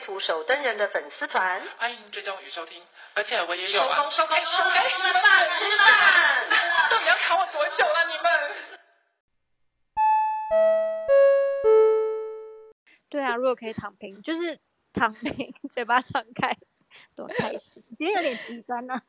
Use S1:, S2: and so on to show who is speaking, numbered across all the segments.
S1: 图守灯人的粉丝团，
S2: 欢迎追踪与收听。而且我也有啊，
S1: 收工收工收工，
S2: 哎、吃饭吃饭，到底要卡我多久了、啊、你们？
S3: 对啊，如果可以躺平，就是躺平，嘴巴张开，多开心。今天有点极端呢、啊。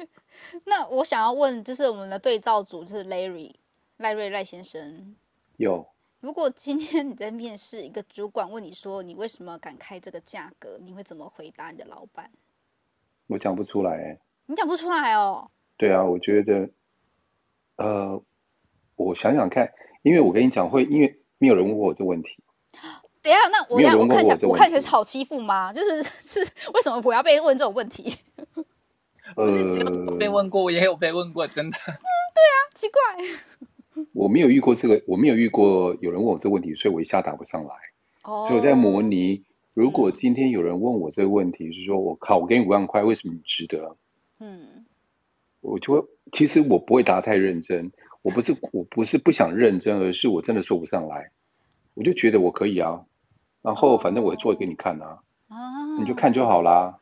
S4: 那我想要问，就是我们的对照组，就是 Larry 赖瑞赖先生，
S5: 有。
S4: 如果今天你在面试，一个主管问你说，你为什么敢开这个价格，你会怎么回答你的老板？
S5: 我讲不出来、欸，
S4: 你讲不出来哦。
S5: 对啊，我觉得，呃，我想想看，因为我跟你讲，会因为没有人问过我这问题。
S4: 等一下，那我要我看起来，
S5: 我，
S4: 看起来是好欺负吗？就是 是为什么我要被问这种问题？
S2: 呃，只有被问过，我也有被问过，真的。嗯，
S4: 对啊，奇怪。
S5: 我没有遇过这个，我没有遇过有人问我这个问题，所以我一下答不上来。哦。所以我在模拟，如果今天有人问我这个问题，是说我靠，我给你五万块，为什么你值得？嗯。我就会，其实我不会答太认真。我不是，我不是不想认真，而是我真的说不上来。我就觉得我可以啊，然后反正我做给你看啊。哦。你就看就好啦。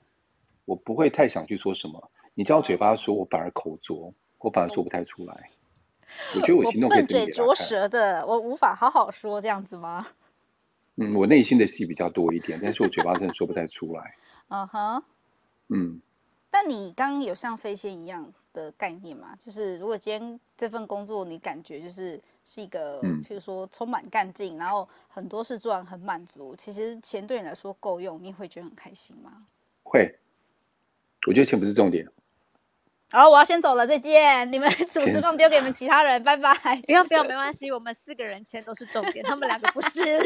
S5: 我不会太想去说什么。你叫我嘴巴说，我反而口拙，我反而说不太出来。我觉得我行动
S4: 笨嘴拙舌的，我无法好好说这样子吗？
S5: 嗯，我内心的戏比较多一点，但是我嘴巴真的说不太出来。
S4: 嗯哼、uh，huh.
S5: 嗯。
S4: 但你刚刚有像飞仙一样的概念吗？就是如果今天这份工作你感觉就是是一个，嗯、譬如说充满干劲，然后很多事做完很满足，其实钱对你来说够用，你会觉得很开心吗？
S5: 会。我觉得钱不是重点。
S4: 好，我要先走了，再见。你们 主持棒丢给你们其他人，拜拜。
S3: 不用不用，没关系，我们四个人签都是重点，他们两个不是。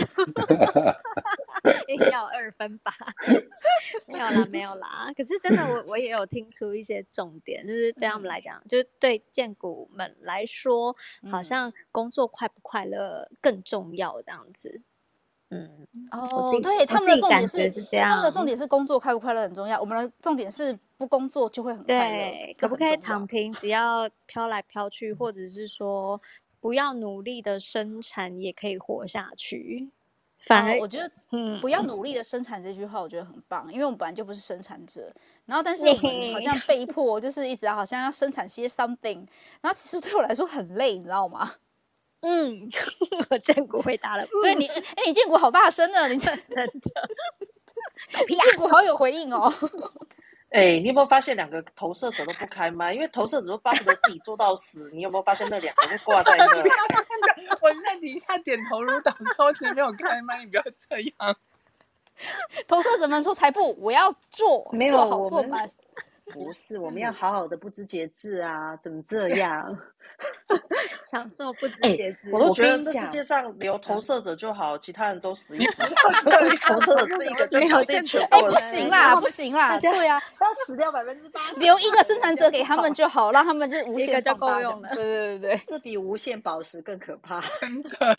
S3: 硬要二分吧？没有啦，没有啦。可是真的，我我也有听出一些重点，就是对他们来讲，就是对荐股们来说，好像工作快不快乐更重要这样子。
S4: 嗯，哦，对，他们的重点是，是他们的重点是工作快不快乐很重要。我们的重点是不工作就会很快乐，
S3: 对，可不可以躺平，只要飘来飘去，或者是说不要努力的生产也可以活下去。反而
S4: 我觉得，嗯，不要努力的生产这句话我觉得很棒，因为我们本来就不是生产者，然后但是我们好像被迫就是一直好像要生产些 something，然后其实对我来说很累，你知道吗？
S3: 嗯，我建国回答了。
S4: 对你，哎，你建国好大声呢，你真的，建国好有回应哦。
S6: 哎，你有没有发现两个投射者都不开麦？因为投射者都巴不得自己做到死。你有没有发现那两个就挂在那？
S2: 我在底下点头如捣蒜，前没有开麦，你不要这样。
S4: 投射者们说：“才不，我要做，
S7: 没有
S4: 做好做满。”
S7: 不是，我们要好好的不知节制啊！怎么这样？
S3: 享受不知节制。
S6: 我都觉得这世界上留投射者就好，其他人都死一死。投射者是一个没有进去。
S4: 哎，不行啦，不行啦！对啊，
S7: 要死掉百分之八。
S4: 留一个生产者给他们就好，让他们就无限
S3: 就够用了。
S4: 对对对对，
S7: 这比无限宝石更可怕。
S2: 真的。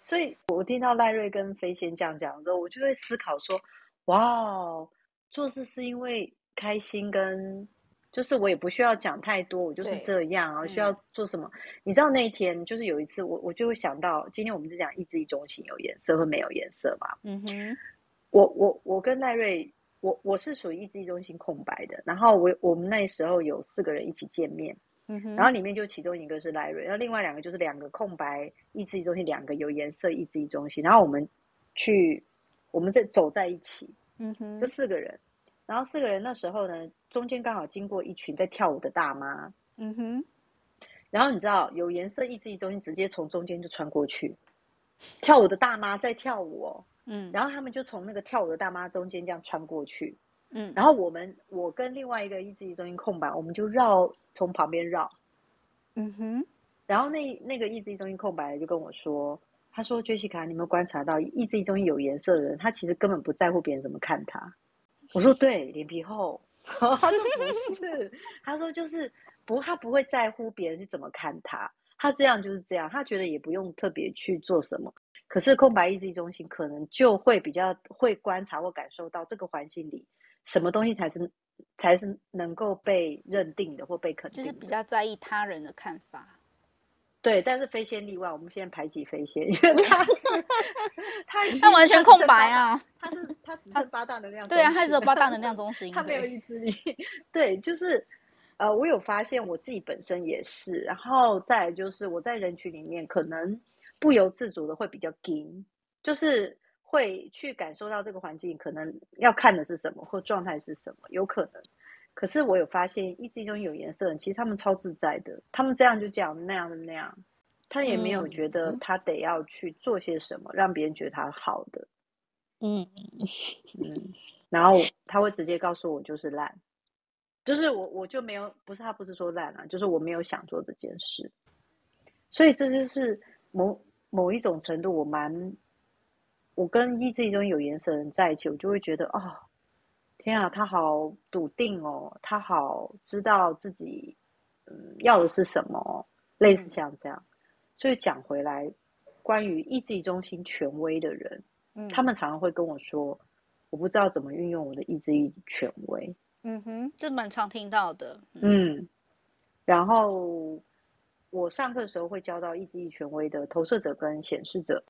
S7: 所以我听到赖瑞跟飞仙这样讲的时候，我就会思考说：哇哦，做事是因为。开心跟就是我也不需要讲太多，我就是这样啊。需要做什么？嗯、你知道那一天就是有一次我，我我就会想到，今天我们是讲意志力中心有颜色和没有颜色嘛。嗯哼。我我我跟赖瑞，我我是属于意志力中心空白的。然后我我们那时候有四个人一起见面，嗯哼。然后里面就其中一个是赖瑞，然后另外两个就是两个空白意志力中心，两个有颜色意志力中心。然后我们去，我们在走在一起，嗯哼，就四个人。然后四个人那时候呢，中间刚好经过一群在跳舞的大妈，嗯哼。然后你知道有颜色意志力中心直接从中间就穿过去，跳舞的大妈在跳舞哦，嗯。然后他们就从那个跳舞的大妈中间这样穿过去，嗯。然后我们我跟另外一个意志力中心空白，我们就绕从旁边绕，嗯哼。然后那那个意志力中心空白就跟我说：“他说：“Jessica，你有没有观察到，意志力中心有颜色的人，他其实根本不在乎别人怎么看他。”我说：“对，脸皮厚。”他说：“不是。”他说：“就是不，他不会在乎别人是怎么看他，他这样就是这样，他觉得也不用特别去做什么。可是空白意志力中心可能就会比较会观察或感受到这个环境里什么东西才是才是能够被认定的或被肯定的，
S4: 就是比较在意他人的看法。”
S7: 对，但是飞仙例外，我们现在排挤飞仙，因为他他
S4: 完全空白啊，
S7: 他是他只是八大能量，
S4: 对啊，他只有八大能量中心，
S7: 他没有意志力。对，就是呃，我有发现我自己本身也是，然后再就是我在人群里面可能不由自主的会比较紧，就是会去感受到这个环境可能要看的是什么或状态是什么，有可能。可是我有发现，意志力中有颜色的人，其实他们超自在的。他们这样就讲那样的那样，他也没有觉得他得要去做些什么，让别人觉得他好的。
S3: 嗯
S7: 嗯，然后他会直接告诉我，就是烂，就是我我就没有，不是他不是说烂啊，就是我没有想做这件事。所以这就是某某一种程度，我蛮，我跟意志力中有颜色的人在一起，我就会觉得哦。天啊，他好笃定哦，他好知道自己嗯要的是什么，类似像这样。所以讲回来，关于意志力中心权威的人，嗯，他们常常会跟我说，我不知道怎么运用我的意志力权威。
S4: 嗯哼，这蛮常听到的。
S7: 嗯，嗯，然后我上课的时候会教到意志力权威的投射者跟显示者。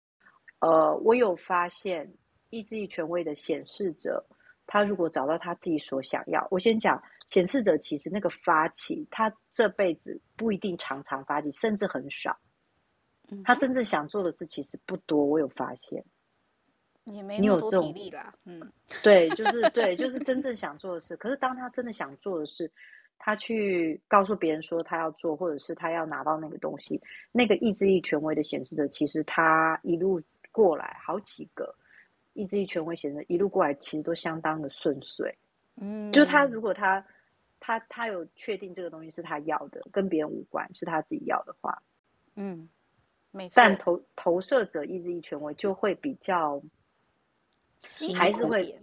S7: 呃，我有发现意志力权威的显示者。他如果找到他自己所想要，我先讲显示者，其实那个发起，他这辈子不一定常常发起，甚至很少。他真正想做的事其实不多，我有发现。
S4: 也没有这种体力啦。嗯，
S7: 对，就是对，就是真正想做的事。可是当他真的想做的事，他去告诉别人说他要做，或者是他要拿到那个东西，那个意志力权威的显示者，其实他一路过来好几个。意志力权威显得一路过来，其实都相当的顺遂。嗯，就是他如果他他他有确定这个东西是他要的，跟别人无关，是他自己要的话，
S4: 嗯，没错。
S7: 但投投射者意志力权威就会比较，还是会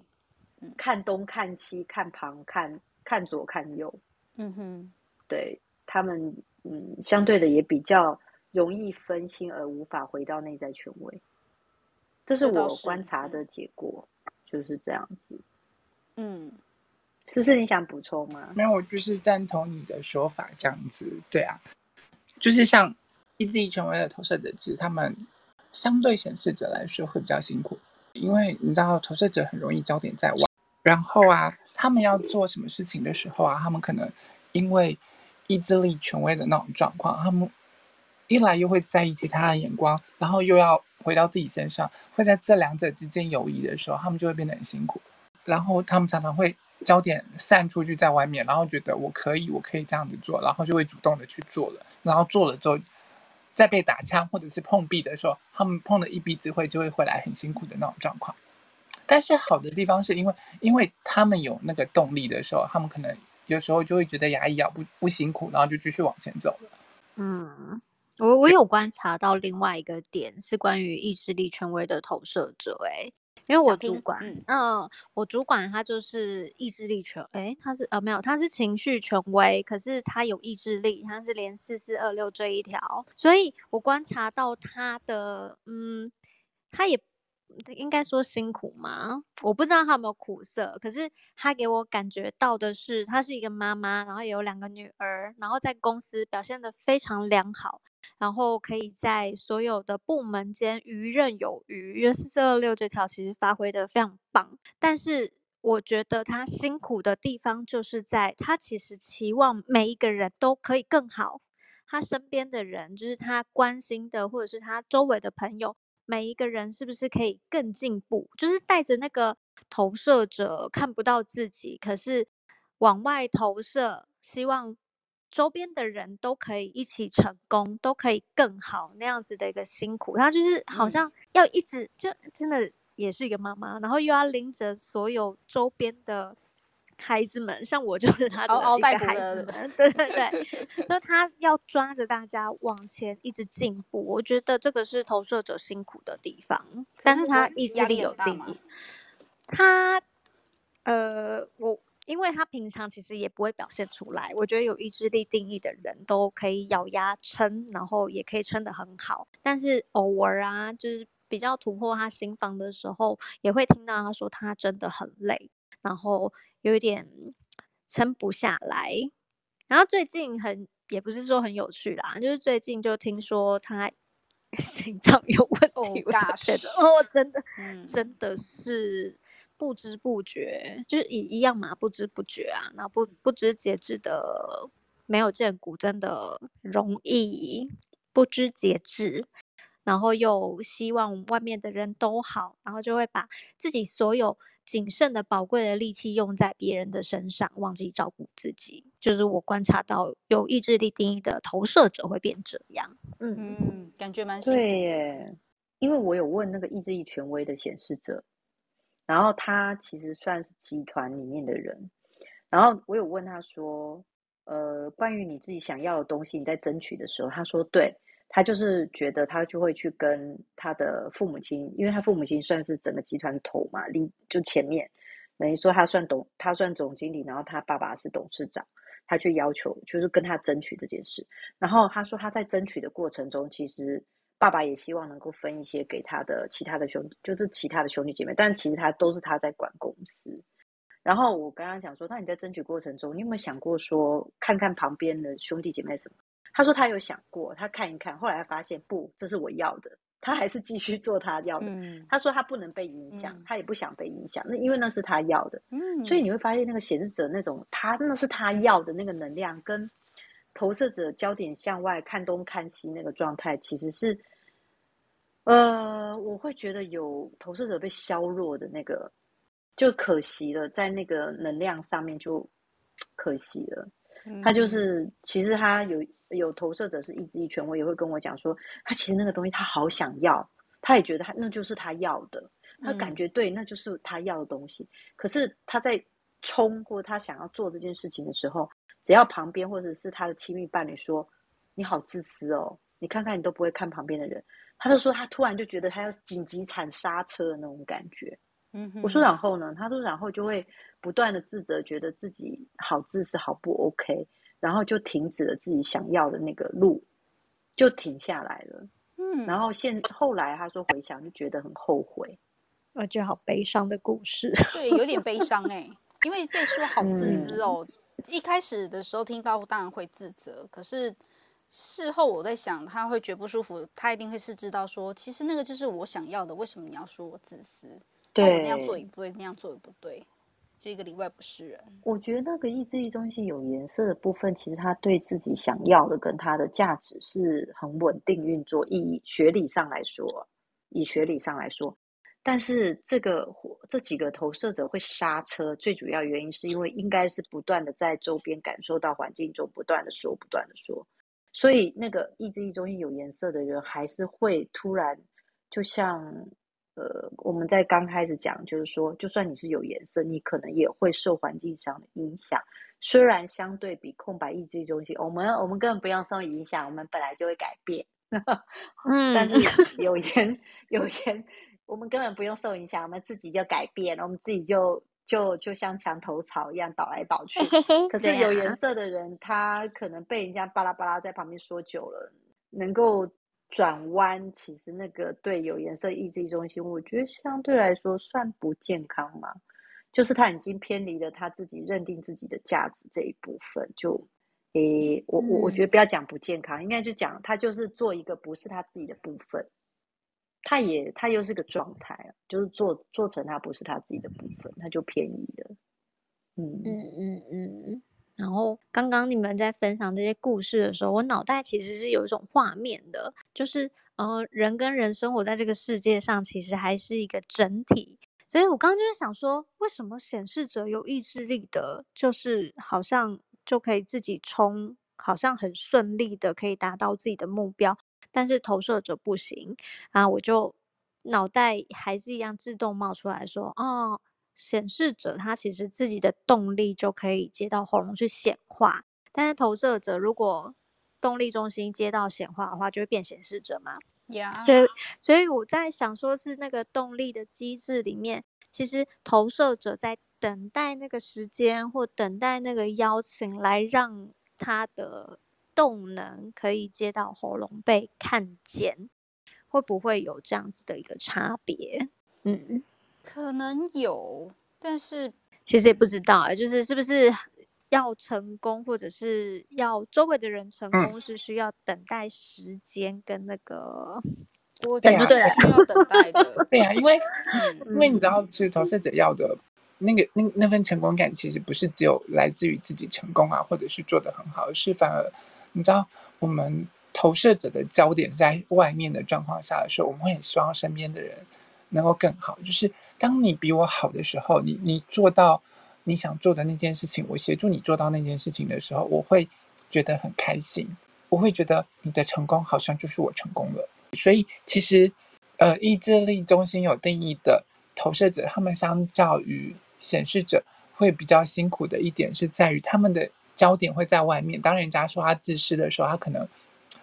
S7: 看东看西看旁看看左看右。
S4: 嗯哼，
S7: 对他们，嗯，相对的也比较容易分心而无法回到内在权威。这是我观察的结果，就是这样子。
S4: 嗯，
S7: 思思，你想补充吗？
S2: 没有，我就是赞同你的说法，这样子。对啊，就是像意志力权威的投射者，其实他们相对显示者来说会比较辛苦，因为你知道投射者很容易焦点在外，然后啊，他们要做什么事情的时候啊，他们可能因为意志力权威的那种状况，他们一来又会在意其他的眼光，然后又要。回到自己身上，会在这两者之间游移的时候，他们就会变得很辛苦。然后他们常常会焦点散出去在外面，然后觉得我可以，我可以这样子做，然后就会主动的去做了。然后做了之后，在被打枪或者是碰壁的时候，他们碰了一鼻子灰，就会回来很辛苦的那种状况。但是好的地方是因为，因为他们有那个动力的时候，他们可能有时候就会觉得牙一咬不不辛苦，然后就继续往前走了。
S3: 嗯。我我有观察到另外一个点是关于意志力权威的投射者，哎，因为我主管，嗯，嗯，我主管他就是意志力权，诶，他是呃没有，他是情绪权威，可是他有意志力，他是连四四二六这一条，所以我观察到他的，嗯，他也。应该说辛苦吗？我不知道他有没有苦涩，可是他给我感觉到的是，他是一个妈妈，然后有两个女儿，然后在公司表现得非常良好，然后可以在所有的部门间游刃有余。因为四四二六这条其实发挥得非常棒，但是我觉得他辛苦的地方就是在他其实期望每一个人都可以更好，他身边的人就是他关心的，或者是他周围的朋友。每一个人是不是可以更进步？就是带着那个投射者看不到自己，可是往外投射，希望周边的人都可以一起成功，都可以更好那样子的一个辛苦。他就是好像要一直就真的也是一个妈妈，然后又要拎着所有周边的孩子们，像我就是他的一个孩子 们，对对对，就他要抓着大家往前一直进步。我觉得这个是投射者辛苦的地方，但是他意志力有定义。他，呃，我因为他平常其实也不会表现出来。我觉得有意志力定义的人都可以咬牙撑，然后也可以撑得很好。但是偶尔啊，就是比较突破他心房的时候，也会听到他说他真的很累，然后。有一点撑不下来，然后最近很也不是说很有趣啦，就是最近就听说他 心脏有问题，我觉得哦，真的，嗯、真的是不知不觉，就是一一样嘛，不知不觉啊，然后不不知节制的没有见骨，真的容易不知节制，然后又希望外面的人都好，然后就会把自己所有。仅剩的宝贵的力气用在别人的身上，忘记照顾自己，就是我观察到有意志力定义的投射者会变这样。嗯
S4: 嗯，感觉蛮
S7: 对耶，因为我有问那个意志力权威的显示者，然后他其实算是集团里面的人，然后我有问他说，呃，关于你自己想要的东西，你在争取的时候，他说对。他就是觉得他就会去跟他的父母亲，因为他父母亲算是整个集团头嘛，领就前面等于说他算董，他算总经理，然后他爸爸是董事长，他去要求就是跟他争取这件事。然后他说他在争取的过程中，其实爸爸也希望能够分一些给他的其他的兄，就是其他的兄弟姐妹，但其实他都是他在管公司。然后我刚刚讲说，那你在争取过程中，你有没有想过说，看看旁边的兄弟姐妹什么？他说他有想过，他看一看，后来他发现不，这是我要的，他还是继续做他要的。嗯、他说他不能被影响，嗯、他也不想被影响，那因为那是他要的。嗯、所以你会发现那个显示者那种他那是他要的那个能量，跟投射者焦点向外看东看西那个状态，其实是，呃，我会觉得有投射者被削弱的那个，就可惜了，在那个能量上面就 可惜了。嗯、他就是其实他有。有投射者是意志力权威，也会跟我讲说，他其实那个东西他好想要，他也觉得他那就是他要的，他感觉对，那就是他要的东西。嗯、可是他在冲或他想要做这件事情的时候，只要旁边或者是他的亲密伴侣说：“你好自私哦，你看看你都不会看旁边的人。”他就说他突然就觉得他要紧急踩刹车的那种感觉。嗯，我说然后呢？他说然后就会不断的自责，觉得自己好自私，好不 OK。然后就停止了自己想要的那个路，就停下来了。嗯，然后现后来他说回想就觉得很后悔，
S3: 我觉得好悲伤的故事。
S4: 对，有点悲伤哎、欸，因为被说好自私哦。嗯、一开始的时候听到当然会自责，可是事后我在想他会觉得不舒服，他一定会是知道说其实那个就是我想要的，为什么你要说我自私？对，我那样做也不对，那样做也不对。这个里外不是人，
S7: 我觉得那个意志力中心有颜色的部分，其实他对自己想要的跟他的价值是很稳定运作。以学理上来说，以学理上来说，但是这个这几个投射者会刹车，最主要原因是因为应该是不断的在周边感受到环境中不断的说，不断的说，所以那个意志力中心有颜色的人还是会突然就像。呃，我们在刚开始讲，就是说，就算你是有颜色，你可能也会受环境上的影响。虽然相对比空白意志力中心，我们我们根本不用受影响，我们本来就会改变。嗯，但是有颜 有颜，我们根本不用受影响，我们自己就改变，我们自己就就就像墙头草一样倒来倒去。可是有颜色的人，他可能被人家巴拉巴拉在旁边说久了，能够。转弯其实那个对有颜色意志力中心，我觉得相对来说算不健康嘛，就是他已经偏离了他自己认定自己的价值这一部分，就诶，我我我觉得不要讲不健康，应该就讲他就是做一个不是他自己的部分，他也他又是个状态，就是做做成他不是他自己的部分，他就偏移了，嗯嗯嗯
S3: 嗯。然后刚刚你们在分享这些故事的时候，我脑袋其实是有一种画面的，就是呃，人跟人生活在这个世界上，其实还是一个整体。所以我刚刚就是想说，为什么显示者有意志力的，就是好像就可以自己冲，好像很顺利的可以达到自己的目标，但是投射者不行。然后我就脑袋还是一样自动冒出来说，哦。显示者他其实自己的动力就可以接到喉咙去显化，但是投射者如果动力中心接到显化的话，就会变显示者嘛。
S4: Yeah.
S3: 所以，所以我在想，说是那个动力的机制里面，其实投射者在等待那个时间，或等待那个邀请，来让他的动能可以接到喉咙被看见，会不会有这样子的一个差别？嗯，
S4: 可能有，但是
S3: 其实也不知道啊，就是是不是？要成功，或者是要周围的人成功，是需要等待时间跟那个，
S4: 我觉得需要等待的。
S2: 对啊，因为因为你知道，其实投射者要的那个那那份成功感，其实不是只有来自于自己成功啊，或者是做得很好，而是反而你知道，我们投射者的焦点在外面的状况下的时候，我们会很希望身边的人能够更好。就是当你比我好的时候，你你做到。你想做的那件事情，我协助你做到那件事情的时候，我会觉得很开心。我会觉得你的成功好像就是我成功了。所以其实，呃，意志力中心有定义的投射者，他们相较于显示者会比较辛苦的一点是在于他们的焦点会在外面。当人家说他自私的时候，他可能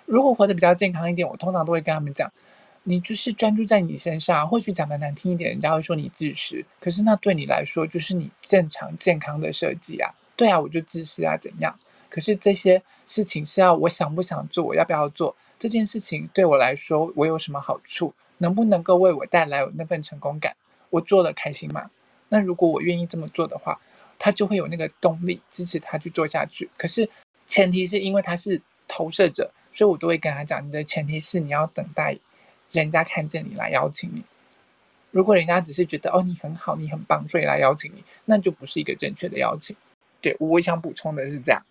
S2: 如果活得比较健康一点，我通常都会跟他们讲。你就是专注在你身上，或许讲的难听一点，人家会说你自私。可是那对你来说，就是你正常健康的设计啊。对啊，我就自私啊，怎样？可是这些事情是要我想不想做，我要不要做？这件事情对我来说，我有什么好处？能不能够为我带来那份成功感？我做了开心吗？那如果我愿意这么做的话，他就会有那个动力支持他去做下去。可是前提是因为他是投射者，所以我都会跟他讲，你的前提是你要等待。人家看见你来邀请你，如果人家只是觉得哦，你很好，你很棒，所以来邀请你，那就不是一个正确的邀请。对，我想补充的是这样。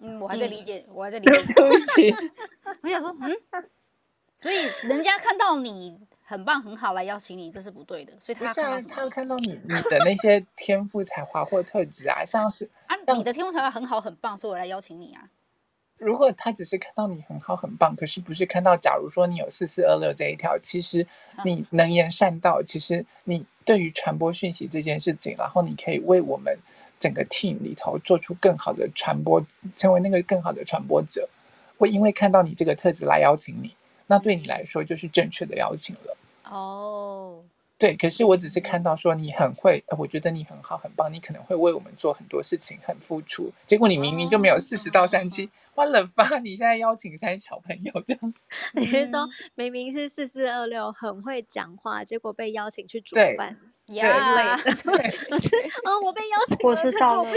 S4: 嗯，我还在理解，嗯、我还在理解。
S2: 对不起，
S4: 我想说，嗯，所以人家看到你很棒很好来邀请你，这是不对的。所以他要看到什么？
S2: 他会看到你你的那些天赋才华或特质啊，像是
S4: 啊，你的天赋才华很好很棒，所以我来邀请你啊。
S2: 如果他只是看到你很好很棒，可是不是看到，假如说你有四四二六这一条，其实你能言善道，其实你对于传播讯息这件事情，然后你可以为我们整个 team 里头做出更好的传播，成为那个更好的传播者。会因为看到你这个特质来邀请你，那对你来说就是正确的邀请了。
S4: 哦。
S2: 对，可是我只是看到说你很会，我觉得你很好很棒，你可能会为我们做很多事情，很付出。结果你明明就没有四十到三七，完了吧？你现在邀请三小朋友这样，
S3: 你是说明明是四四二六很会讲话，结果被邀请去煮饭，
S4: 呀？对，
S3: 不是，嗯，我被邀请，
S7: 我是到了，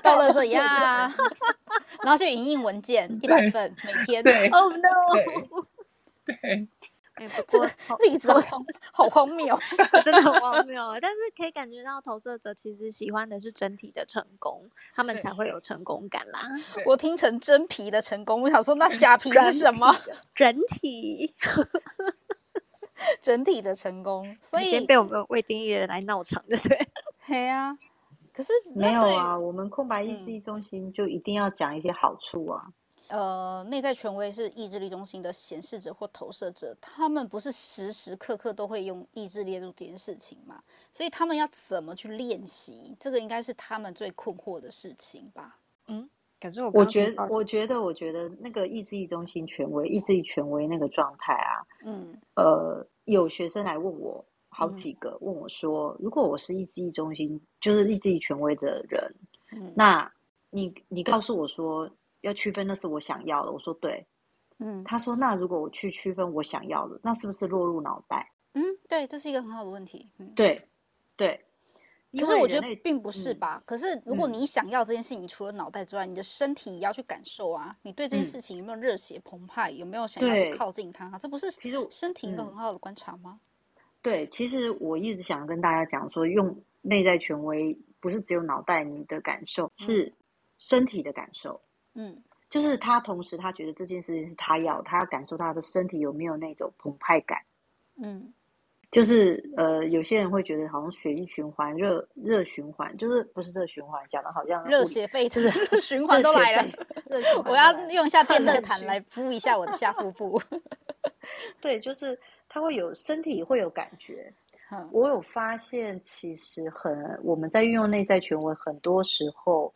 S4: 到了这呀，然后就影印文件一百份，每天。
S2: 对
S3: ，Oh no！
S2: 对。
S4: 这个例子好 好荒谬，
S3: 真的很荒谬。但是可以感觉到投射者其实喜欢的是整体的成功，他们才会有成功感啦。
S4: 我听成真皮的成功，我想说那假皮是什么？
S3: 整体，
S4: 整体的成功。所以
S3: 先被我们未定义的来闹场，对不对？
S4: 对啊。可是
S7: 没有啊，我们空白意志力中心就一定要讲一些好处啊。
S4: 呃，内在权威是意志力中心的显示者或投射者，他们不是时时刻刻都会用意志列入这件事情嘛？所以他们要怎么去练习？这个应该是他们最困惑的事情吧？
S3: 嗯，可是我
S7: 我觉得，我觉得，我觉得那个意志力中心权威、意志力权威那个状态啊，
S4: 嗯，
S7: 呃，有学生来问我好几个，嗯、问我说，如果我是意志力中心，就是意志力权威的人，嗯，那你你告诉我说。要区分那是我想要的，我说对，
S4: 嗯，
S7: 他说那如果我去区分我想要的，那是不是落入脑袋？
S4: 嗯，对，这是一个很好的问题。嗯、
S7: 对，对。
S4: 可是我觉得并不是吧？嗯、可是如果你想要这件事情，你除了脑袋之外，嗯、你的身体也要去感受啊。你对这件事情有没有热血澎湃？嗯、有没有想要去靠近它？这不是其实身体一个很好的观察吗？
S7: 对，其实我一直想跟大家讲说，用内在权威不是只有脑袋你的感受，嗯、是身体的感受。
S4: 嗯，
S7: 就是他同时他觉得这件事情是他要，他要感受他的身体有没有那种澎湃感。
S4: 嗯，
S7: 就是呃，有些人会觉得好像血液循环、热热循环，就是不是热循环，讲的好像
S4: 热血沸腾，热循 环都来了。我要用一下电热毯来敷一下我的下腹部。
S7: 对，就是他会有身体会有感觉。我有发现，其实很我们在运用内在权威，很多时候，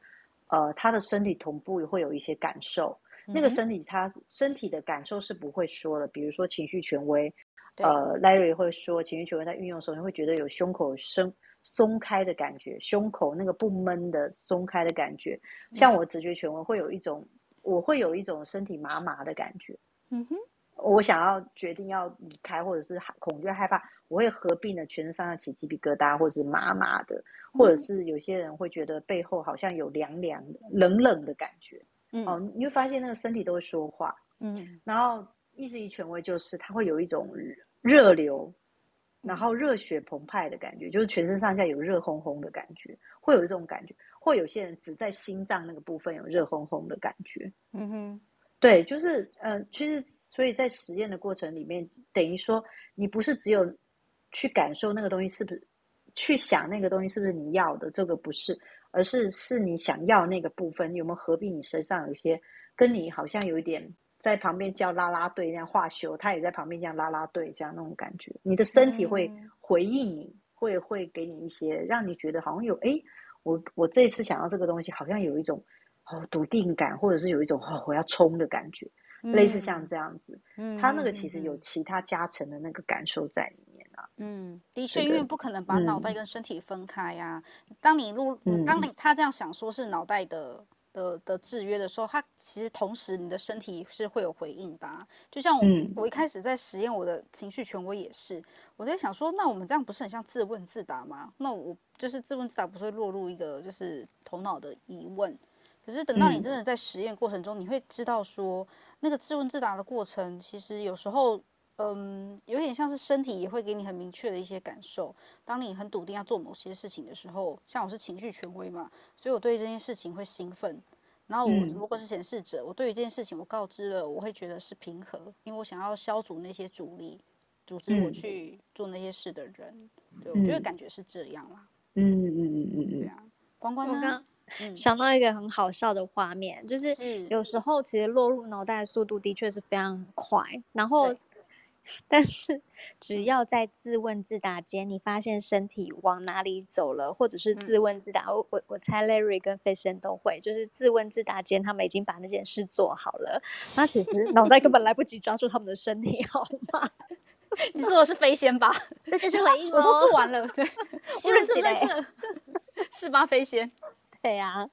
S7: 呃，他的身体同步也会有一些感受。嗯、那个身体他身体的感受是不会说的，比如说情绪权威，呃，Larry 会说情绪权威在运用的时候，你会觉得有胸口松松开的感觉，胸口那个不闷的松开的感觉。像我直觉权威会有一种，我会有一种身体麻麻的感觉。嗯哼。我想要决定要离开，或者是恐惧害怕，我会合并的全身上下起鸡皮疙瘩，或者是麻麻的，或者是有些人会觉得背后好像有凉凉的、冷冷的感觉。嗯，哦，你会发现那个身体都会说话。嗯，然后意志力权威就是它会有一种热流，然后热血澎湃的感觉，就是全身上下有热烘烘的感觉，会有一种感觉。或有些人只在心脏那个部分有热烘烘的感觉。嗯哼，对，就是呃，其实。所以在实验的过程里面，等于说你不是只有去感受那个东西是不是，去想那个东西是不是你要的，这个不是，而是是你想要那个部分有没有合并你身上有一些跟你好像有一点在旁边叫啦啦队那样化修，他也在旁边这样啦啦队这样那种感觉，你的身体会回应你，会会给你一些让你觉得好像有哎，我我这次想要这个东西，好像有一种哦笃定感，或者是有一种哦我要冲的感觉。类似像这样子，嗯，他那个其实有其他加成的那个感受在里面啊。
S4: 嗯，的确，因为不可能把脑袋跟身体分开呀、啊嗯。当你录，当你他这样想说是脑袋的的的制约的时候，他其实同时你的身体是会有回应的、啊。就像我、嗯，我一开始在实验我的情绪权威也是，我在想说，那我们这样不是很像自问自答吗？那我就是自问自答，不是会落入一个就是头脑的疑问。可是等到你真的在实验过程中，你会知道说。那个自问自答的过程，其实有时候，嗯，有点像是身体也会给你很明确的一些感受。当你很笃定要做某些事情的时候，像我是情绪权威嘛，所以我对这件事情会兴奋。然后我如果是显示者，我对于这件事情我告知了，我会觉得是平和，因为我想要消除那些阻力，组织我去做那些事的人。对，我觉得感觉是这样啦。嗯嗯嗯嗯嗯，对啊，关关呢？
S3: 想到一个很好笑的画面，嗯，就是有时候其实落入脑袋的速度的确是非常快，然后，但是只要在自问自答间，你发现身体往哪里走了，或者是自问自答，嗯，我我我猜 Larry 跟飞仙都会，就是自问自答间，他们已经把那件事做好了，那其实脑袋根本来不及抓住他们的身体，好吗？
S4: 你说的是飞仙吧？
S3: 这就是 回应，
S4: 我都做完了，对，我认真在这，是吧，飞仙？
S3: 对呀、啊，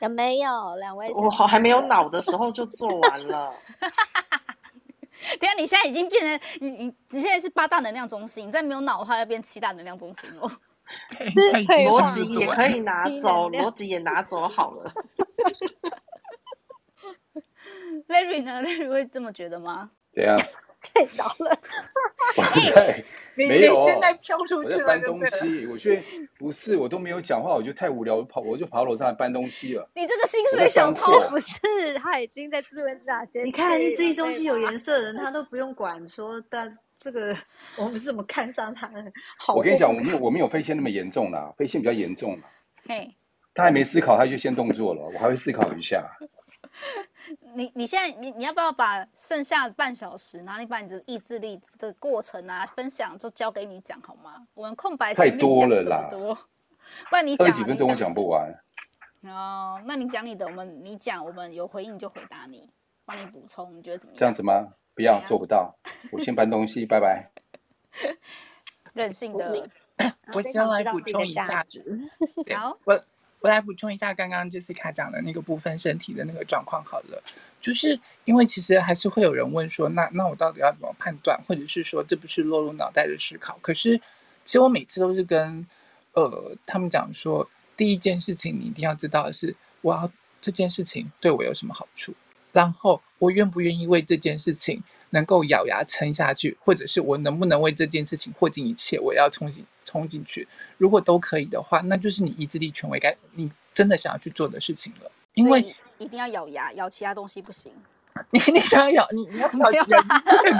S3: 有没有两位？
S6: 我好还没有脑的时候就做完了。
S4: 等下，你现在已经变成你你你现在是八大能量中心，你再没有脑的话要变七大能量中心哦。
S6: 逻辑也可以拿走，逻辑也拿走好了。
S4: Larry 呢？Larry 会这么觉得吗？
S5: 怎样？
S3: 睡着了。
S5: 没有。
S2: 现在飘出去了。
S5: 我在搬东西，我觉得不是，我都没有讲话，我觉得太无聊，我跑我就跑楼上来搬东西了。
S4: 你这个薪水小偷
S3: 不是？他已经在自问自答。
S7: 你看，意志力中心有颜色的人，他都不用管说，但这个我们是怎么看上他的？好，
S5: 我跟你讲，我没有我没有飞线那么严重啦，飞线比较严重啦。
S4: 嘿，
S5: 他还没思考，他就先动作了，我还会思考一下。
S4: 你你现在你你要不要把剩下的半小时，然后你把你的意志力的过程啊分享，就交给你讲好吗？我们空白前面讲这么多，太多了啦，不然你讲
S5: 几分钟我讲不完。
S4: 哦，那你讲你的，我们你讲，我们有回应就回答你，帮你补充，你觉得怎么样？
S5: 这样子吗？不要，做不到。我先搬东西，拜拜。
S4: 任性的，
S2: 我先来补充一下。
S4: 好，
S2: 我。我来补充一下刚刚 Jessica 讲的那个部分身体的那个状况好了，就是因为其实还是会有人问说，那那我到底要怎么判断，或者是说这不是落入脑袋的思考？可是其实我每次都是跟呃他们讲说，第一件事情你一定要知道的是，我要这件事情对我有什么好处，然后我愿不愿意为这件事情能够咬牙撑下去，或者是我能不能为这件事情豁尽一切，我要冲进。冲进去，如果都可以的话，那就是你意志力权威该你真的想要去做的事情了。因为
S4: 一定要咬牙，咬其他东西不行。
S2: 你 你想要咬你你要咬牙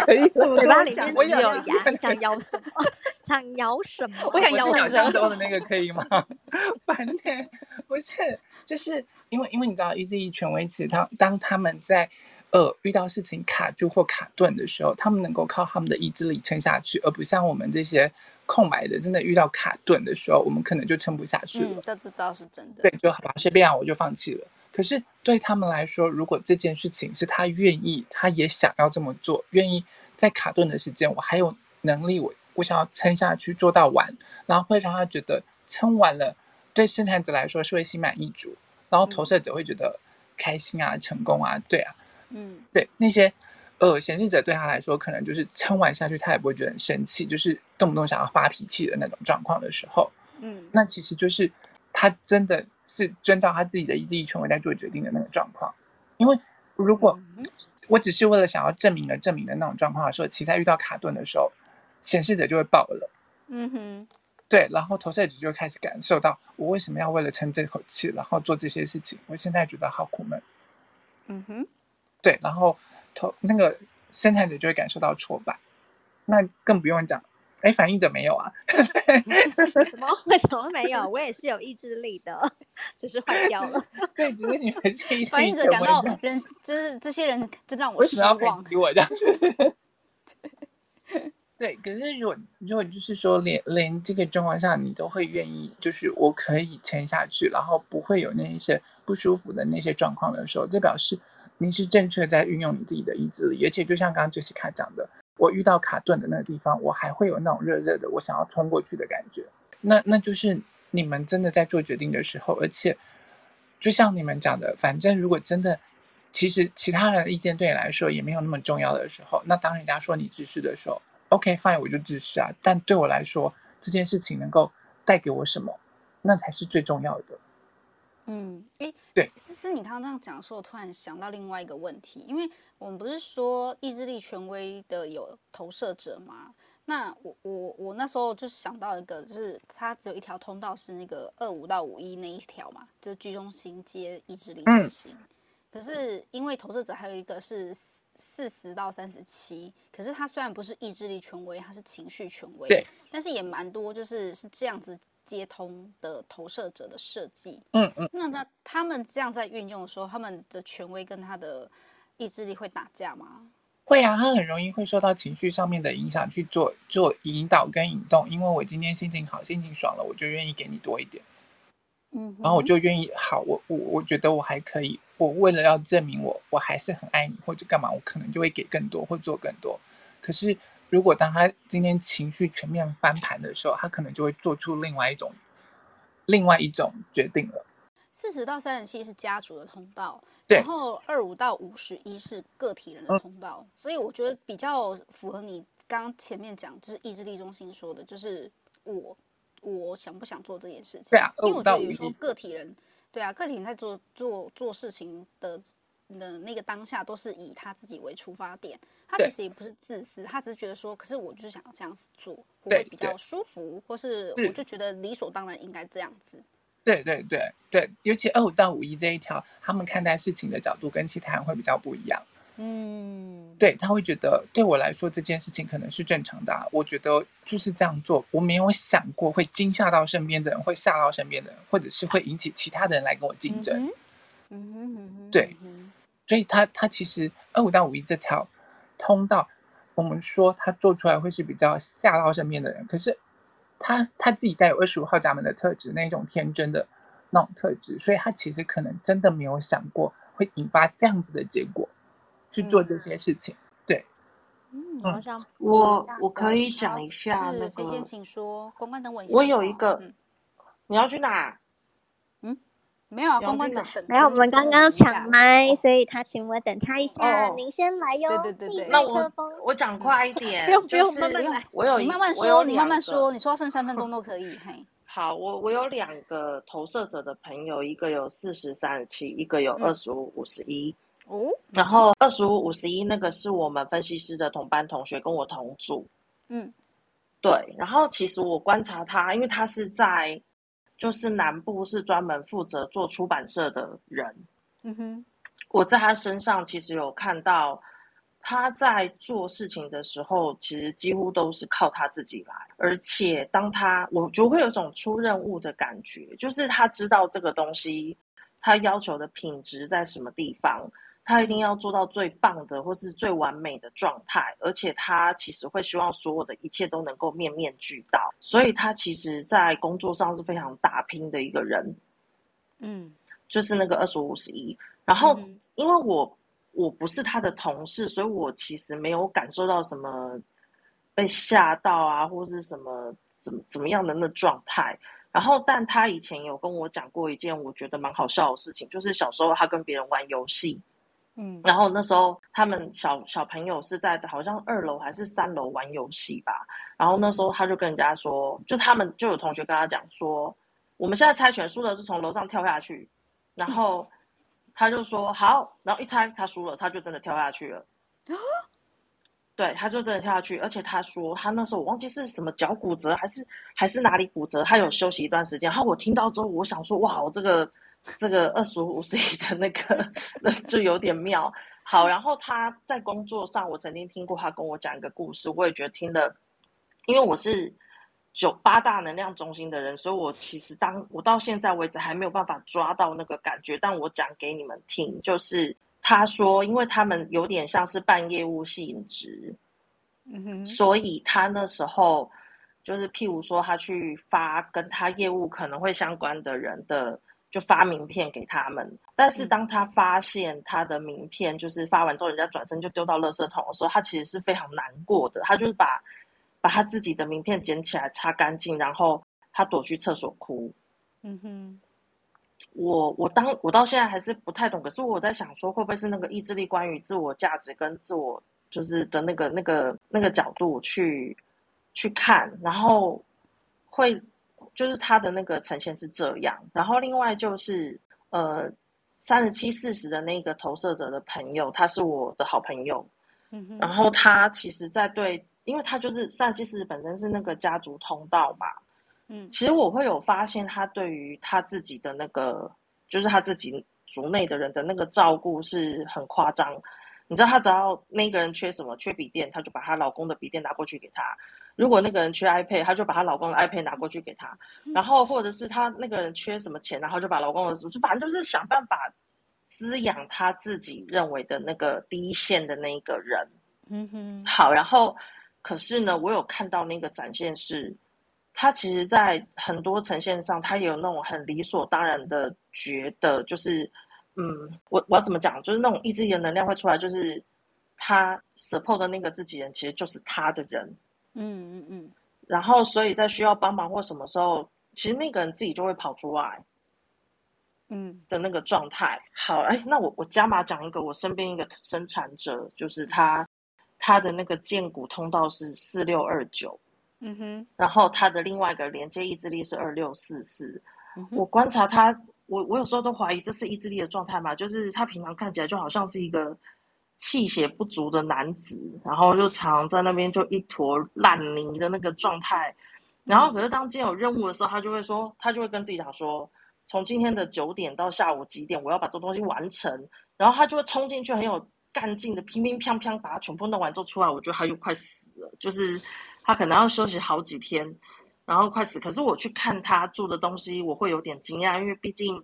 S2: 可以，
S3: 嘴巴里面只有牙，想咬什么？想咬什么？
S4: 我想咬舌
S2: 头的那个可以吗？反正不是，就是因为因为你知道意志力权威，其实他当他们在呃遇到事情卡住或卡顿的时候，他们能够靠他们的意志力撑下去，而不像我们这些空白的，真的遇到卡顿的时候，我们可能就撑不下去了。
S4: 嗯，这知道是真的。
S2: 对，就好吧，随便啊，我就放弃了。可是对他们来说，如果这件事情是他愿意，他也想要这么做，愿意在卡顿的时间，我还有能力，我我想要撑下去做到完，然后会让他觉得撑完了，对生产者来说是会心满意足，然后投射者会觉得开心啊、成功啊，对啊，
S4: 嗯，
S2: 对那些呃显示者对他来说，可能就是撑完下去，他也不会觉得很生气，就是动不动想要发脾气的那种状况的时候，
S4: 嗯，
S2: 那其实就是他真的。是遵照他自己的意志力权威在做决定的那个状况，因为如果我只是为了想要证明而证明的那种状况的时候，其实在遇到卡顿的时候，显示者就会爆了。
S4: 嗯哼，
S2: 对，然后投射者就会开始感受到我为什么要为了撑这口气，然后做这些事情，我现在觉得好苦闷。
S4: 嗯哼，
S2: 对，然后投那个生产者就会感受到挫败，那更不用讲。哎，反应者没有啊？
S3: 什么？为什么没有？我也是有意志力的，只是坏掉了。
S2: 对，只是你们是
S4: 反应者感到人，就是这些人真让我失望。为什么要
S2: 给我这样子？对，可是如果如果就是说连连这个状况下你都会愿意，就是我可以签下去，然后不会有那一些不舒服的那些状况的时候，这表示你是正确在运用你自己的意志力，而且就像刚刚 Jessica 讲的。我遇到卡顿的那个地方，我还会有那种热热的，我想要冲过去的感觉。那那就是你们真的在做决定的时候，而且就像你们讲的，反正如果真的，其实其他人的意见对你来说也没有那么重要的时候，那当人家说你自私的时候，OK fine，我就支持啊。但对我来说，这件事情能够带给我什么，那才是最重要的。
S4: 嗯，哎，
S2: 对，
S4: 思思，你刚刚这样讲的时候，我突然想到另外一个问题，因为我们不是说意志力权威的有投射者吗？那我我我那时候就想到一个，就是它只有一条通道是那个二五到五一那一条嘛，就是居中心接意志力中心。嗯、可是因为投射者还有一个是四十到三十七，可是他虽然不是意志力权威，他是情绪权威，
S2: 对，
S4: 但是也蛮多，就是是这样子。接通的投射者的设计，
S2: 嗯嗯，
S4: 那那他们这样在运用的时候，他们的权威跟他的意志力会打架吗？
S2: 会啊，他很容易会受到情绪上面的影响去做做引导跟引动。因为我今天心情好，心情爽了，我就愿意给你多一点，
S4: 嗯，
S2: 然后我就愿意好，我我我觉得我还可以，我为了要证明我我还是很爱你或者干嘛，我可能就会给更多或做更多。可是。如果当他今天情绪全面翻盘的时候，他可能就会做出另外一种、另外一种决定了。
S4: 四十到三十七是家族的通道，
S2: 对，
S4: 然后二五到五十一是个体人的通道，嗯，所以我觉得比较符合你刚刚前面讲，就是意志力中心说的，就是我我想不想做这件事情？
S2: 对啊，
S4: 因为我觉得有时候个体人，对啊，个体人在做做做事情的。的那个当下都是以他自己为出发点，他其实也不是自私，他只是觉得说，可是我就是想要这样子做，我会比较舒服，或是我就觉得理所当然应该这样子。
S2: 对对对对，尤其二五到五一这一条，他们看待事情的角度跟其他人会比较不一样。
S4: 嗯，
S2: 对，他会觉得对我来说这件事情可能是正常的啊，我觉得就是这样做，我没有想过会惊吓到身边的人，会吓到身边的人，或者是会引起其他的人来跟我竞争。
S4: 嗯哼，嗯哼，
S2: 对。所以他他其实二五到五一这条通道，我们说他做出来会是比较吓到身边的人，可是他他自己带有二十五号闸门的特质，那种天真的那种特质，所以他其实可能真的没有想过会引发这样子的结果去做这些事情。嗯、对，
S3: 嗯，好像
S6: 我我可以讲一下那个，
S4: 先请说，关关等我一下。
S6: 我有一个，嗯、你要去哪？
S4: 没有啊，公关等等。
S3: 没有，我们刚刚抢麦，所以他请我等他一下。
S6: 哦、
S3: 您先来哟。
S4: 对对对对。
S6: 那我我讲快一点。
S3: 不用不用，慢慢来。
S6: 我有
S4: 你慢慢说，你慢慢说，你说剩三分钟 都可以。嘿。
S6: 好，我我有两个投射者的朋友，一个有四十三十七，一个有二十五五十一。
S4: 哦。
S6: 然后二十五五十一那个是我们分析师的同班同学，跟我同组。
S4: 嗯。
S6: 对，然后其实我观察他，因为他是在。就是南部是专门负责做出版社的人，
S4: 嗯哼，
S6: 我在他身上其实有看到他在做事情的时候，其实几乎都是靠他自己来，而且当他我就会有种出任务的感觉，就是他知道这个东西他要求的品质在什么地方，他一定要做到最棒的或是最完美的状态，而且他其实会希望所有的一切都能够面面俱到，所以他其实在工作上是非常打拼的一个人。嗯，就是那个二十五十一，然后因为我我不是他的同事，所以我其实没有感受到什么被吓到啊，或是什么怎么怎么样的那状态。然后，但他以前有跟我讲过一件我觉得蛮好笑的事情，就是小时候他跟别人玩游戏，嗯，然后那时候他们小小朋友是在好像二楼还是三楼玩游戏吧，然后那时候他就跟人家说，就他们就有同学跟他讲说，我们现在猜拳输了就从楼上跳下去，然后 他就说好，然后一猜他输了，他就真的跳下去了。对，他就真的跳下去，而且他说他那时候我忘记是什么脚骨折还是还是哪里骨折，他有休息一段时间。然后我听到之后，我想说哇，我这个这个二十五岁的那个那就有点妙。好，然后他在工作上，我曾经听过他跟我讲一个故事，我也觉得听的，因为我是九八大能量中心的人，所以我其实当我到现在为止还没有办法抓到那个感觉，但我讲给你们听，就是。他说，因为他们有点像是办业务性质，嗯哼，所以他那时候就是譬如说，他去发跟他业务可能会相关的人的，就发名片给他们。但是当他发现他的名片就是发完之后，人家转身就丢到垃圾桶的时候，他其实是非常难过的。他就是把把他自己的名片捡起来擦干净，然后他躲去厕所哭。嗯哼。我我当我到现在还是不太懂，可是我在想说，会不会是那个意志力关于自我价值跟自我就是的那个那个那个角度去去看，然后会就是他的那个呈现是这样，然后另外就是呃三十七四十的那个投射者的朋友，他是我的好朋友，嗯哼，然后他其实在对，因为他就是三十七四十本身是那个家族通道嘛。嗯，其实我会有发现，他对于他自己的那个，就是他自己族内的人的那个照顾是很夸张。你知道，他只要那个人缺什么，缺笔电，他就把他老公的笔电拿过去给他；如果那个人缺 iPad，她就把她老公的 iPad 拿过去给他。然后，或者是她那个人缺什么钱，然后就把老公的，就反正就是想办法滋养他自己认为的那个第一线的那一个人。嗯哼，好，然后可是呢，我有看到那个展现是。他其实，在很多呈现上，他也有那种很理所当然的觉得，就是，嗯，我我要怎么讲，就是那种意志力的能量会出来，就是他 support 的那个自己人，其实就是他的人，嗯嗯嗯。然后，所以在需要帮忙或什么时候，其实那个人自己就会跑出来，嗯的那个状态。好，哎，那我我加码讲一个，我身边一个生产者，就是他他的那个荐骨通道是四六二九。嗯哼，然后他的另外一个连接意志力是二六四四，我观察他，我我有时候都怀疑这是意志力的状态嘛，就是他平常看起来就好像是一个气血不足的男子，然后就常在那边就一坨烂泥的那个状态，然后可是当今天有任务的时候，他就会说，他就会跟自己讲说，从今天的九点到下午几点，我要把这东西完成，然后他就会冲进去，很有干劲的乒乒乓乓把它全部弄完之后出来，我觉得他又快死了，就是。他可能要休息好几天，然后快死。可是我去看他做的东西，我会有点惊讶，因为毕竟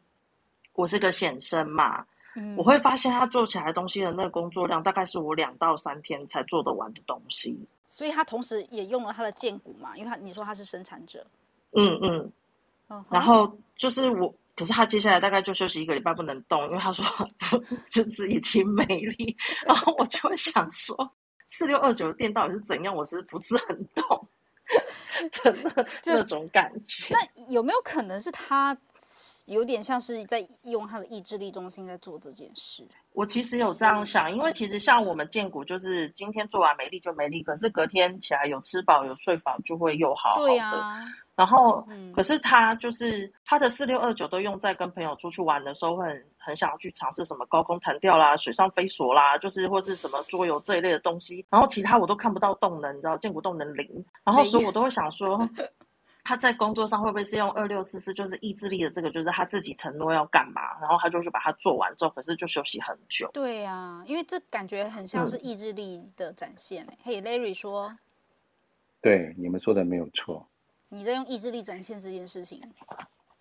S6: 我是个显生嘛，嗯，我会发现他做起来的东西的那个工作量，大概是我两到三天才做得完的东西。
S4: 所以他同时也用了他的荐骨嘛，因为他你说他是生产者，
S6: 嗯嗯，嗯，然后就是我，可是他接下来大概就休息一个礼拜不能动，因为他说就是已经没力，然后我就会想说。四六二九的电到底是怎样？我是不是很懂？真的那种感觉。
S4: 那有没有可能是他有点像是在用他的意志力中心在做这件事？
S6: 我其实有这样想，因为其实像我们荐骨，就是今天做完没力就没力，可是隔天起来有吃饱有睡饱，就会又好好的。对啊。然后，嗯、可是他就是他的四六二九都用在跟朋友出去玩的时候，会很很想要去尝试什么高空弹跳啦、水上飞索啦，就是或是什么桌游这一类的东西。然后其他我都看不到动能，你知道，荐骨动能零。然后所以我都会想说，他在工作上会不会是用二六四四，就是意志力的这个，就是他自己承诺要干嘛，然后他就去把它做完之后，可是就休息很久。
S4: 对啊，因为这感觉很像是意志力的展现。嘿、嗯 hey，Larry 说，
S5: 对，你们说的没有错。
S4: 你在用意志力展现这件事情，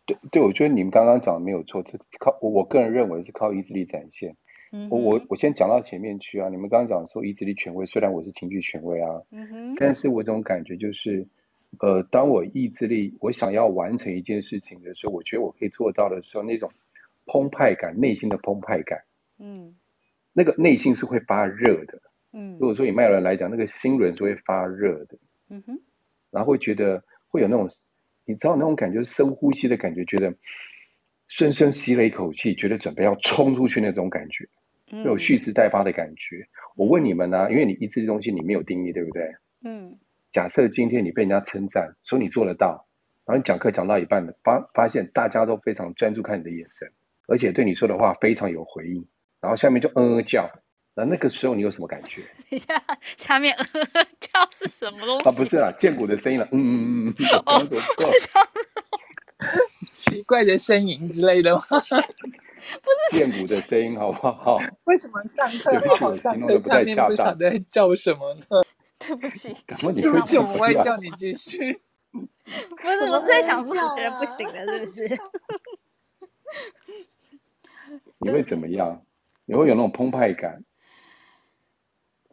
S5: 对对，我觉得你们刚刚讲的没有错，这靠我我个人认为是靠意志力展现，嗯、我我我先讲到前面去啊。你们刚刚讲说意志力权威，虽然我是情绪权威啊，嗯哼，但是我这种感觉就是，呃，当我意志力我想要完成一件事情的时候，我觉得我可以做到的时候，那种澎湃感，内心的澎湃感，嗯，那个内心是会发热的，嗯，如果说以脉轮来讲，那个心轮是会发热的，嗯哼，然后会觉得会有那种，你知道那种感觉，深呼吸的感觉，觉得。深深吸了一口气，觉得准备要冲出去那种感觉，那种蓄势待发的感觉。嗯、我问你们呢、啊，因为你意志力东西你没有定义，对不对？嗯。假设今天你被人家称赞，说你做得到，然后你讲课讲到一半，发发现大家都非常专注看你的眼神，而且对你说的话非常有回应，然后下面就嗯嗯叫，那那个时候你有什么感觉？
S4: 等一下，下面嗯 嗯叫是什么东西？
S5: 啊，不是啊，剑骨的声音了。嗯嗯嗯嗯，我说错了。
S2: 奇怪的声音之类的吗？
S4: 不是
S5: 剑骨的声音，好不好？
S2: 为什么上课好上课下面不晓得在叫什么呢？
S4: 对不起，
S2: 对不起，我会叫你继续。
S4: 不是，我是在想说，学人不行了，是不是？
S5: 你会怎么样？你会有那种澎湃感？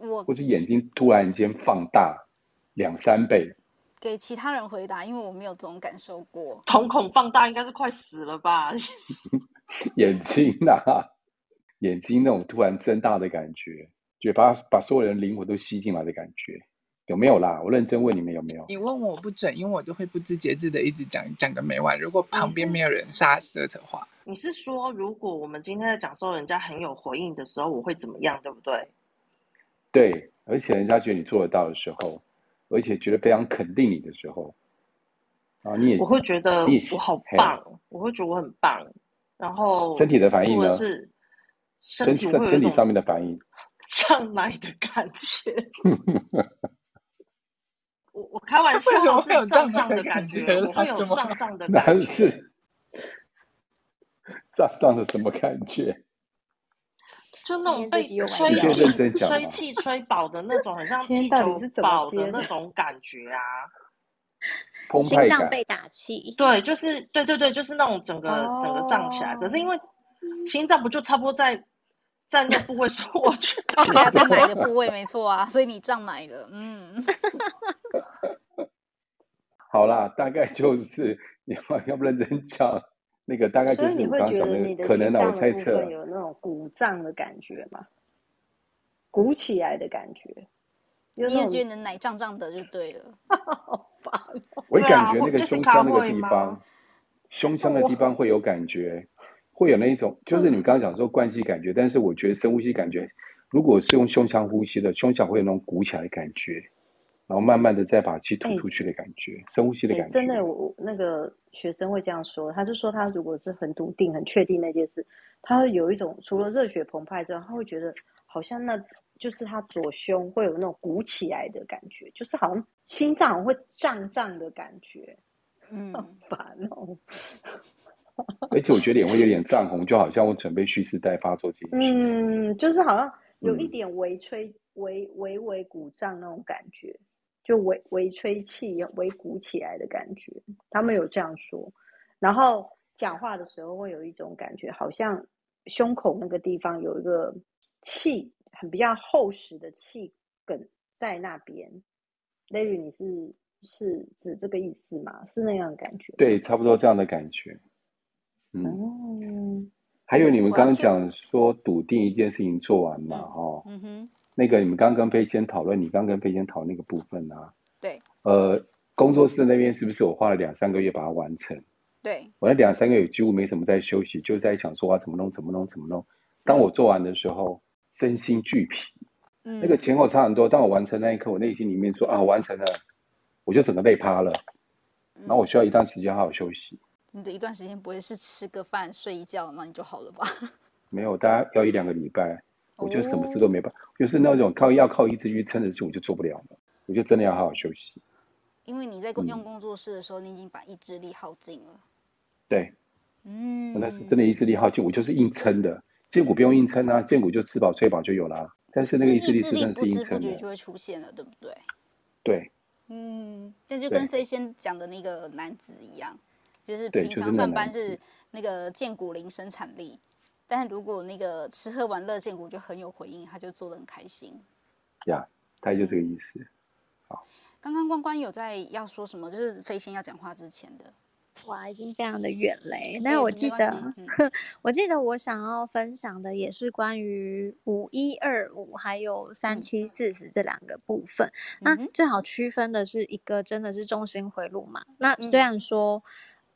S4: 我
S5: 或是眼睛突然间放大两三倍？
S4: 给其他人回答，因为我没有这种感受过。
S6: 瞳孔放大应该是快死了吧？
S5: 眼睛啊，眼睛那种突然睁大的感觉，觉得把把所有人灵魂都吸进来的感觉，有没有啦？我认真问你们有没有？
S2: 你问我不准，因为我就会不知节制的一直讲讲个没完。如果旁边没有人刹车的话，
S6: 你是说如果我们今天在讲说人家很有回应的时候，我会怎么样？对不对？
S5: 对，而且人家觉得你做得到的时候。而且觉得非常肯定你的时候，啊，你也
S6: 我会觉得我好棒，我会觉得我很棒。然后
S5: 身体的反应呢？
S6: 是身体
S5: 身体上面的反应，
S6: 上来的感觉。我我开玩笑，是胀胀的感觉，我会有胀胀的感觉。
S5: 是 胀胀的什么感觉？
S6: 就那种被吹气、吹气吹饱的那种，很像 气球饱的那 种感觉啊！
S3: 心脏被打气，
S6: 对，就是对对对，就是那种整个、哦、整个胀起来。可是因为心脏不就差不多在在那 部位，所以我觉得
S4: 对啊，在哪个部位没错啊，所以你胀哪一个，嗯。
S5: 好啦，大概就是你要要不认真讲。那个大概就是你刚刚讲的，可能我猜测
S7: 有那种鼓胀的感觉嘛，鼓起来的感觉，
S4: 你也觉得奶胀胀的就对了。
S5: 我感觉那个胸腔那个地方，胸腔的地方会有感觉，会有那一种，就是你刚刚讲说灌气感觉，但是我觉得深呼吸感觉，如果是用胸腔呼吸的，胸腔会有那种鼓起来的感觉。然后慢慢的再把气吐出去的感觉，欸、深呼吸的感觉。
S7: 真的，我那个学生会这样说，他就说他如果是很笃定、很确定那件事，他会有一种除了热血澎湃之外，他会觉得好像那就是他左胸会有那种鼓起来的感觉，就是好像心脏会胀胀的感觉。嗯，好烦哦。
S5: 而且我觉得脸会有点涨红，就好像我准备蓄势待发做这件事情。
S7: 嗯，就是好像有一点微吹、微微微鼓胀那种感觉。就微微吹气、微鼓起来的感觉，他们有这样说。然后讲话的时候会有一种感觉，好像胸口那个地方有一个气，很比较厚实的气梗在那边。Larry，你是是指这个意思吗？是那样的感觉？
S5: 对，差不多这样的感觉。嗯，哦、还有你们刚刚讲说笃定一件事情做完嘛？哦，嗯哼。那个你们刚刚跟佩先讨论，你刚跟佩先讨论那个部分啊？
S4: 对。
S5: 呃，工作室那边是不是我花了两三个月把它完成？
S4: 对。
S5: 我那两三个月几乎没什么在休息，就在想说我要怎么弄，怎么弄，怎么弄。当我做完的时候，身心俱疲。嗯。那个前后差很多。当我完成那一刻，我内心里面说啊，我完成了，我就整个累趴了。然后我需要一段时间好好休息。
S4: 你的一段时间不会是吃个饭睡一觉，那你就好了吧？
S5: 没有，大概要一两个礼拜。我就什么事都没办法，就是那种靠要靠意志去撑的事，我就做不了了。我就真的要好好休息。
S4: 因为你在用工作室的时候，你已经把意志力耗尽了。
S5: 对，嗯，那是真的意志力耗尽，我就是硬撑的。荐骨不用硬撑啊，荐骨就吃饱睡饱就有了。但是那个意志力是真的是硬撑的。不知不觉
S4: 就会出现了，对不对？
S5: 对。
S4: 嗯，那就跟飞仙讲的那个男子一样，就是平常上班是那个荐骨零生产力。但如果那个吃喝玩乐荐骨就很有回应，他就做的很开心。
S5: 呀，大概就这个意思。好，
S4: 刚刚关关有在要说什么？就是飞仙要讲话之前的。
S3: 哇，已经非常的远嘞。但我记得，嗯、我记得我想要分享的也是关于五一二五还有三七四十这两个部分。嗯、那最好区分的是一个真的是中心回路嘛？那虽然说，嗯、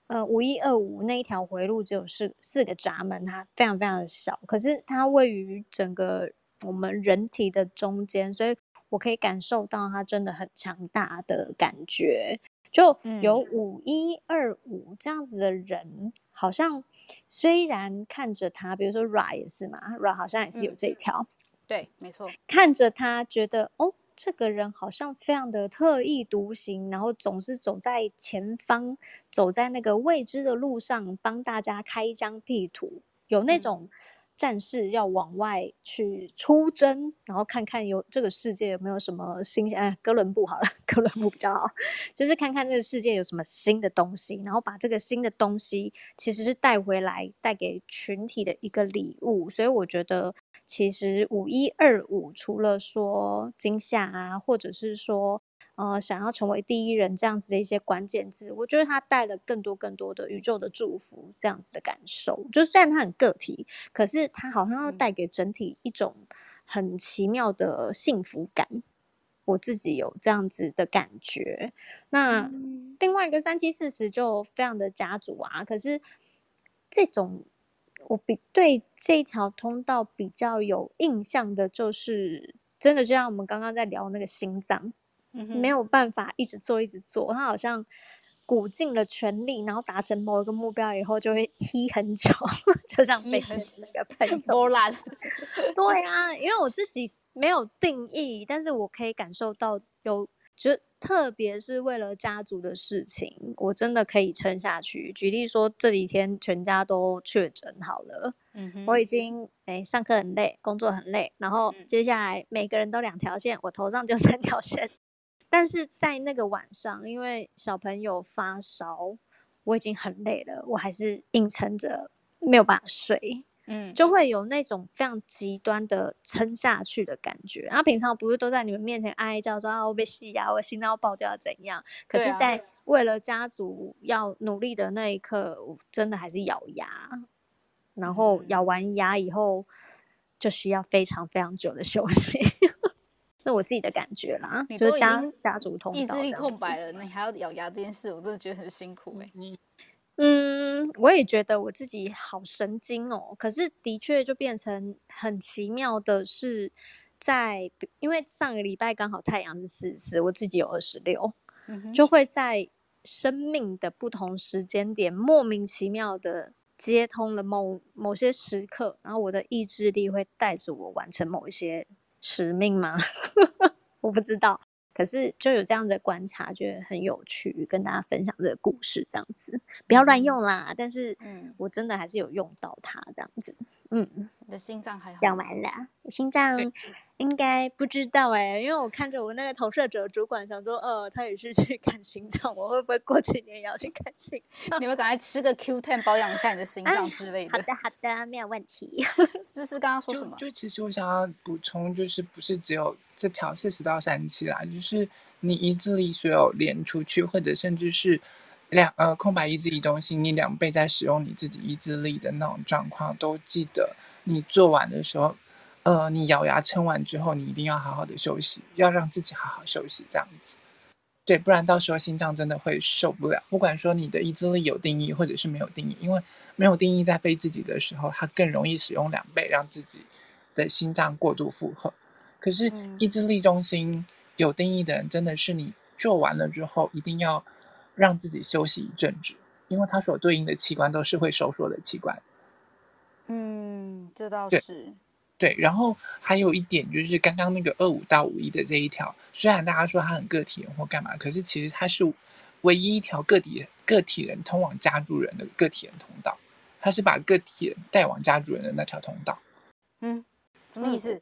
S3: 呃，五一二五那一条回路只有四四个闸门，它非常非常的小，可是它位于整个我们人体的中间，所以我可以感受到它真的很强大的感觉。就有五一二五这样子的人，嗯、好像虽然看着他，比如说 Ra 也是嘛，Ra 好像也是有这一条、嗯，
S4: 对，没错。
S3: 看着他，觉得哦，这个人好像非常的特立独行，然后总是走在前方，走在那个未知的路上，帮大家开疆辟土，有那种。嗯战士要往外去出征，然后看看有这个世界有没有什么新鲜。哎，哥伦布好了，哥伦布比较好，就是看看这个世界有什么新的东西，然后把这个新的东西其实是带回来，带给群体的一个礼物。所以我觉得，其实五一二五除了说惊吓啊，或者是说。呃，想要成为第一人这样子的一些关键字，我觉得它带了更多更多的宇宙的祝福，这样子的感受。就虽然它很个体，可是它好像要带给整体一种很奇妙的幸福感。我自己有这样子的感觉。那另外一个三七四十就非常的家族啊，可是这种我比对这一条通道比较有印象的，就是真的就像我们刚刚在聊那个心脏。没有办法一直做一直做，他好像鼓尽了全力，然后达成某一个目标以后就会踢很久，就像被那个朋友。波澜。对啊，因为我自己没有定义，但是我可以感受到有，就特别是为了家族的事情，我真的可以撑下去。举例说，这几天全家都确诊好了，嗯，我已经哎上课很累，工作很累，然后接下来每个人都两条线，我头上就三条线。但是在那个晚上，因为小朋友发烧，我已经很累了，我还是硬撑着没有办法睡，嗯，就会有那种非常极端的撑下去的感觉。然后平常不是都在你们面前哀叫说啊，我被戏呀，我心脏要爆掉怎样？可是，在为了家族要努力的那一刻，我真的还是咬牙，然后咬完牙以后，就需要非常非常久的休息。那我自己的感觉啦，你都已经家族通，意志力
S4: 空白了，你还要咬牙这件事，我真的觉得很辛苦哎、欸。
S3: 嗯，我也觉得我自己好神经哦。可是的确就变成很奇妙的是，在因为上个礼拜刚好太阳是四十四，我自己有二十六，就会在生命的不同时间点莫名其妙的接通了某某些时刻，然后我的意志力会带着我完成某一些。使命吗？我不知道，可是就有这样的观察，觉得很有趣，跟大家分享这个故事，这样子不要乱用啦。但是，嗯，我真的还是有用到它，这样子。嗯，
S4: 你的心脏还好？
S3: 讲完了，心脏。应该不知道哎、欸，因为我看着我那个投射者主管，想说，呃，他也是去 看心脏，我会不会过几年也要去看心脏？
S4: 你们赶快吃个 Q10 保养一下你的心脏之类的。
S3: 好的，好的，没有问题。
S4: 思思刚刚说什么？
S2: 就，就其实我想要补充，就是不是只有这条四十到三七啦，就是你意志力所有连出去，或者甚至是两呃空白意志力中心，你两倍在使用你自己意志力的那种状况，都记得你做完的时候。呃，你咬牙撑完之后，你一定要好好的休息，要让自己好好休息，这样子，对，不然到时候心脏真的会受不了。不管说你的意志力有定义，或者是没有定义，因为没有定义在飞自己的时候，它更容易使用两倍，让自己的心脏过度负荷。可是意志力中心有定义的人，真的是你做完了之后，一定要让自己休息一阵子，因为它所对应的器官都是会收缩的器官。
S4: 嗯，这倒是。
S2: 对，然后还有一点就是刚刚那个二五到五一的这一条，虽然大家说它很个体人或干嘛，可是其实它是唯一一条个体个体人通往家族人的个体人通道，它是把个体人带往家族人的那条通道。
S4: 嗯，什么意思？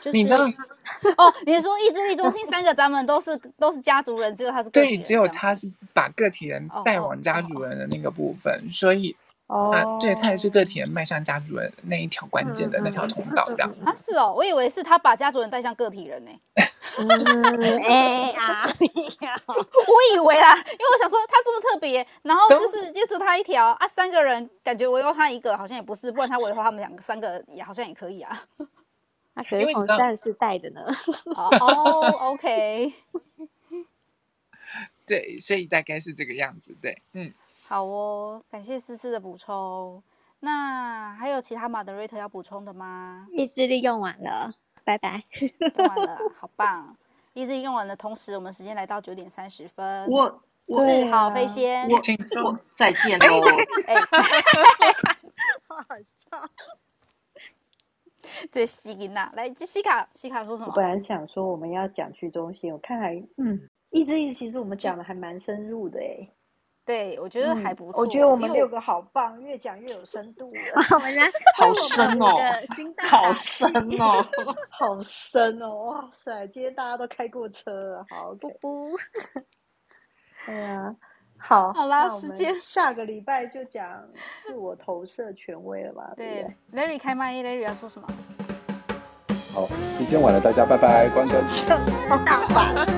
S2: 就是、你知道？
S4: 哦，你是说意志力中心三个咱们都是都是家族人，只有他是个体人
S2: 对，只有他是把个体人带往家族人的那个部分，哦哦、所以。哦，啊，对，他也是个体人迈向家族人那一条关键的那条通道，这样。
S4: 啊，是哦，我以为是他把家族人带向个体人呢。
S3: 哎呀，
S4: 我以为啦，因为我想说他这么特别，然后就是就只他一条啊，三个人感觉围绕他一个好像也不是，不然他围绕他们两个三个也好像也可以啊。
S3: 他可是从三十四代的呢。
S4: 哦，OK。
S2: 对，所以大概是这个样子。对，嗯。
S4: 好哦，感谢思思的补充。那还有其他 moderator 要补充的吗？
S3: 意志力用完了，拜拜。
S4: 用完了，好棒！意志力用完的同时，我们时间来到九点三十分。
S6: 我
S4: 是好飞仙，
S6: 我我再见喽。
S4: 哎，
S3: 好好笑。
S4: 对，西吉娜，来，西卡，西卡说什么？
S7: 我本来想说我们要讲去中心，我看来，嗯，意志力其实我们讲的还蛮深入的哎。
S4: 对，我觉得还不错。
S7: 我觉得我们六个好棒，越讲越有深度了。
S3: 我们来，
S6: 好深哦，好深哦，
S7: 好深哦！哇塞，今天大家都开过车了，好
S4: 不不。
S7: 哎呀，好，
S4: 好啦，时间
S7: 下个礼拜就讲自我投射权威了吧？对
S4: ，Larry 开麦，Larry 要说什么？
S5: 好，时间晚了，大家拜拜，关灯。
S3: 大晚安。